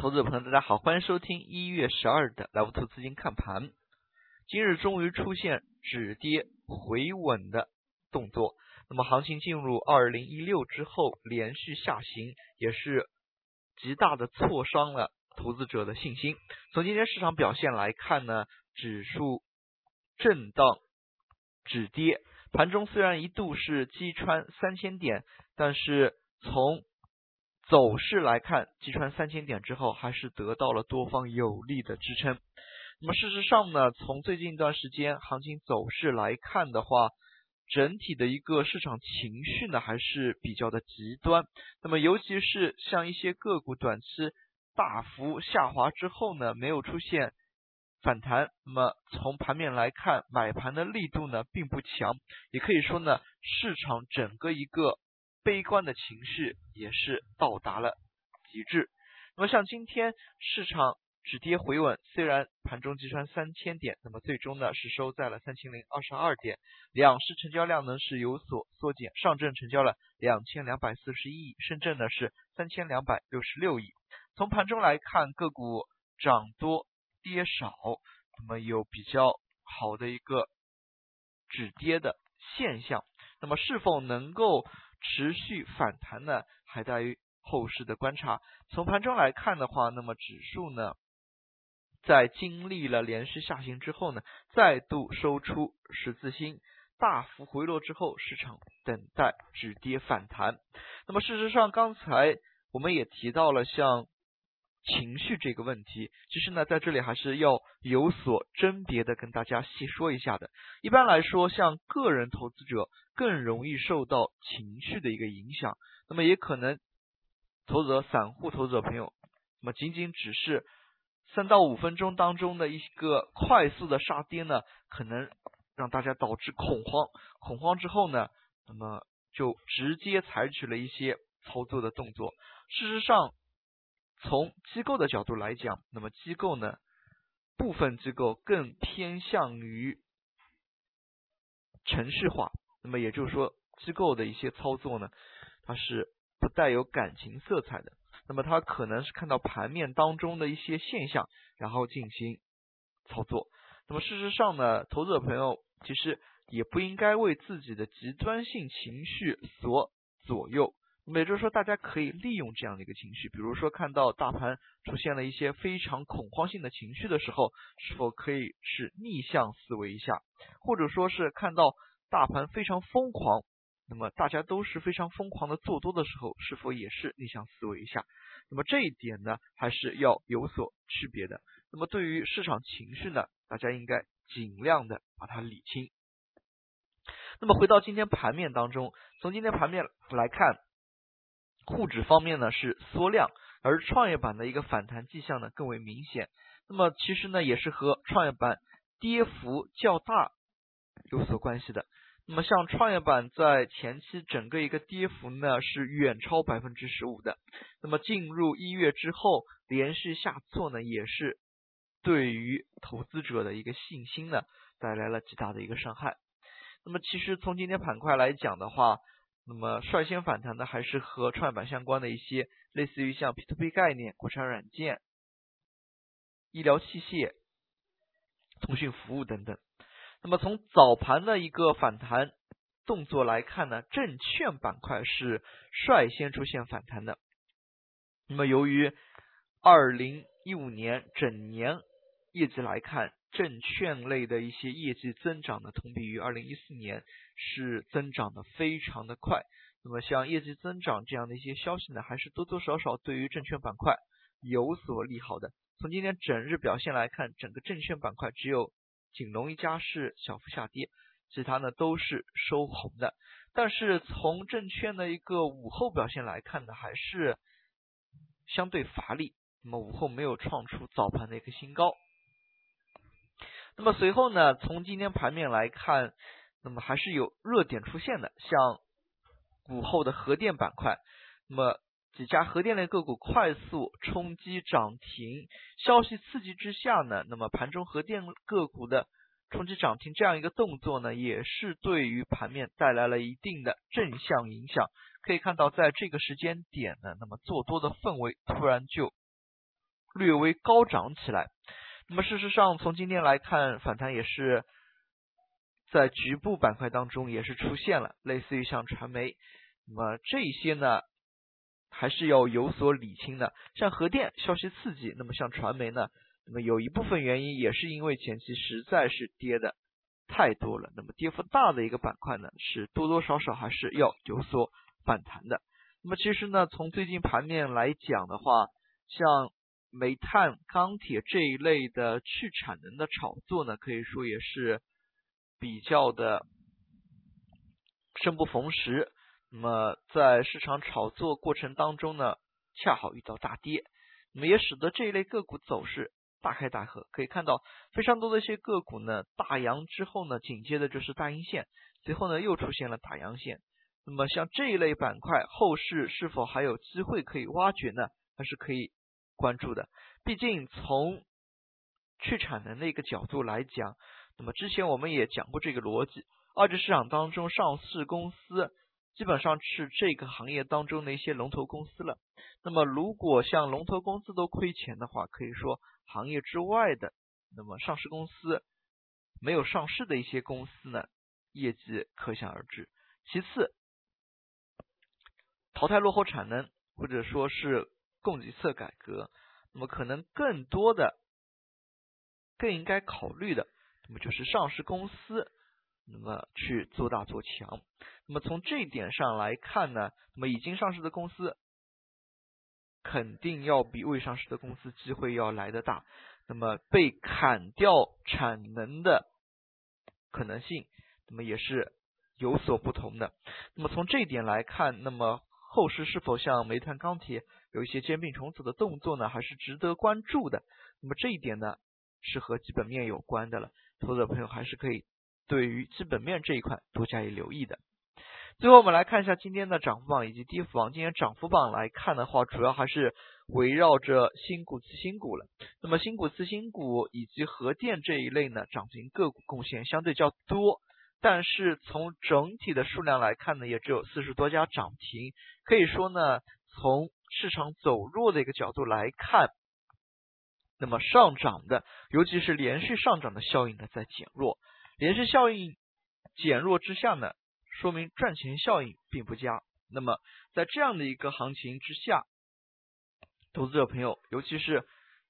投资者朋友，大家好，欢迎收听一月十二的来福投资金看盘。今日终于出现止跌回稳的动作，那么行情进入二零一六之后连续下行，也是极大的挫伤了投资者的信心。从今天市场表现来看呢，指数震荡止跌，盘中虽然一度是击穿三千点，但是从走势来看，击穿三千点之后，还是得到了多方有力的支撑。那么事实上呢，从最近一段时间行情走势来看的话，整体的一个市场情绪呢还是比较的极端。那么尤其是像一些个股短期大幅下滑之后呢，没有出现反弹。那么从盘面来看，买盘的力度呢并不强，也可以说呢，市场整个一个。悲观的情绪也是到达了极致。那么像今天市场止跌回稳，虽然盘中击穿三千点，那么最终呢是收在了三千零二十二点，两市成交量呢是有所缩减，上证成交了两千两百四十一亿，深圳呢是三千两百六十六亿。从盘中来看，个股涨多跌少，那么有比较好的一个止跌的现象。那么是否能够？持续反弹呢，还在于后市的观察。从盘中来看的话，那么指数呢，在经历了连续下行之后呢，再度收出十字星，大幅回落之后，市场等待止跌反弹。那么事实上，刚才我们也提到了像。情绪这个问题，其实呢，在这里还是要有所甄别的，跟大家细说一下的。一般来说，像个人投资者更容易受到情绪的一个影响，那么也可能投资者、散户投资者朋友，那么仅仅只是三到五分钟当中的一个快速的杀跌呢，可能让大家导致恐慌，恐慌之后呢，那么就直接采取了一些操作的动作。事实上，从机构的角度来讲，那么机构呢，部分机构更偏向于程序化，那么也就是说，机构的一些操作呢，它是不带有感情色彩的，那么它可能是看到盘面当中的一些现象，然后进行操作。那么事实上呢，投资者朋友其实也不应该为自己的极端性情绪所左右。也就是说，大家可以利用这样的一个情绪，比如说看到大盘出现了一些非常恐慌性的情绪的时候，是否可以是逆向思维一下，或者说是看到大盘非常疯狂，那么大家都是非常疯狂的做多的时候，是否也是逆向思维一下？那么这一点呢，还是要有所区别的。那么对于市场情绪呢，大家应该尽量的把它理清。那么回到今天盘面当中，从今天盘面来看。沪指方面呢是缩量，而创业板的一个反弹迹象呢更为明显。那么其实呢也是和创业板跌幅较大有所关系的。那么像创业板在前期整个一个跌幅呢是远超百分之十五的。那么进入一月之后连续下挫呢也是对于投资者的一个信心呢带来了极大的一个伤害。那么其实从今天板块来讲的话，那么率先反弹的还是和创业板相关的一些，类似于像 P2P 概念、国产软件、医疗器械、通讯服务等等。那么从早盘的一个反弹动作来看呢，证券板块是率先出现反弹的。那么由于二零一五年整年业绩来看，证券类的一些业绩增长呢，同比于二零一四年是增长的非常的快。那么像业绩增长这样的一些消息呢，还是多多少少对于证券板块有所利好的。从今天整日表现来看，整个证券板块只有锦龙一家是小幅下跌，其他呢都是收红的。但是从证券的一个午后表现来看呢，还是相对乏力。那么午后没有创出早盘的一个新高。那么随后呢，从今天盘面来看，那么还是有热点出现的，像午后的核电板块，那么几家核电类个股快速冲击涨停，消息刺激之下呢，那么盘中核电个股的冲击涨停这样一个动作呢，也是对于盘面带来了一定的正向影响。可以看到，在这个时间点呢，那么做多的氛围突然就略微高涨起来。那么事实上，从今天来看，反弹也是在局部板块当中也是出现了，类似于像传媒，那么这些呢还是要有所理清的。像核电消息刺激，那么像传媒呢，那么有一部分原因也是因为前期实在是跌的太多了，那么跌幅大的一个板块呢，是多多少少还是要有所反弹的。那么其实呢，从最近盘面来讲的话，像煤炭、钢铁这一类的去产能的炒作呢，可以说也是比较的生不逢时。那么在市场炒作过程当中呢，恰好遇到大跌，那么也使得这一类个股走势大开大合。可以看到非常多的一些个股呢，大阳之后呢，紧接着就是大阴线，随后呢又出现了大阳线。那么像这一类板块，后市是否还有机会可以挖掘呢？还是可以？关注的，毕竟从去产能的一个角度来讲，那么之前我们也讲过这个逻辑，二级市场当中上市公司基本上是这个行业当中的一些龙头公司了。那么如果像龙头公司都亏钱的话，可以说行业之外的，那么上市公司没有上市的一些公司呢，业绩可想而知。其次，淘汰落后产能，或者说是。供给侧改革，那么可能更多的、更应该考虑的，那么就是上市公司，那么去做大做强。那么从这一点上来看呢，那么已经上市的公司肯定要比未上市的公司机会要来的大。那么被砍掉产能的可能性，那么也是有所不同的。那么从这一点来看，那么后市是否像煤炭、钢铁？有一些兼并重组的动作呢，还是值得关注的。那么这一点呢，是和基本面有关的了。投资者朋友还是可以对于基本面这一块多加以留意的。最后我们来看一下今天的涨幅榜以及跌幅榜。今天涨幅榜来看的话，主要还是围绕着新股、次新股了。那么新股、次新股以及核电这一类呢，涨停个股贡献相对较多。但是从整体的数量来看呢，也只有四十多家涨停。可以说呢，从市场走弱的一个角度来看，那么上涨的，尤其是连续上涨的效应呢在减弱，连续效应减弱之下呢，说明赚钱效应并不佳。那么在这样的一个行情之下，投资者朋友，尤其是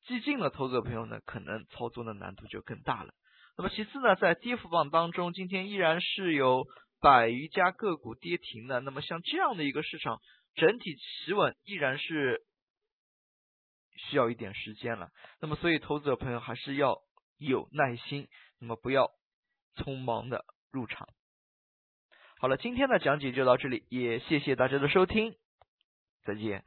激进的投资者朋友呢，可能操作的难度就更大了。那么其次呢，在跌幅榜当中，今天依然是有百余家个股跌停的。那么像这样的一个市场。整体企稳依然是需要一点时间了，那么所以投资者朋友还是要有耐心，那么不要匆忙的入场。好了，今天的讲解就到这里，也谢谢大家的收听，再见。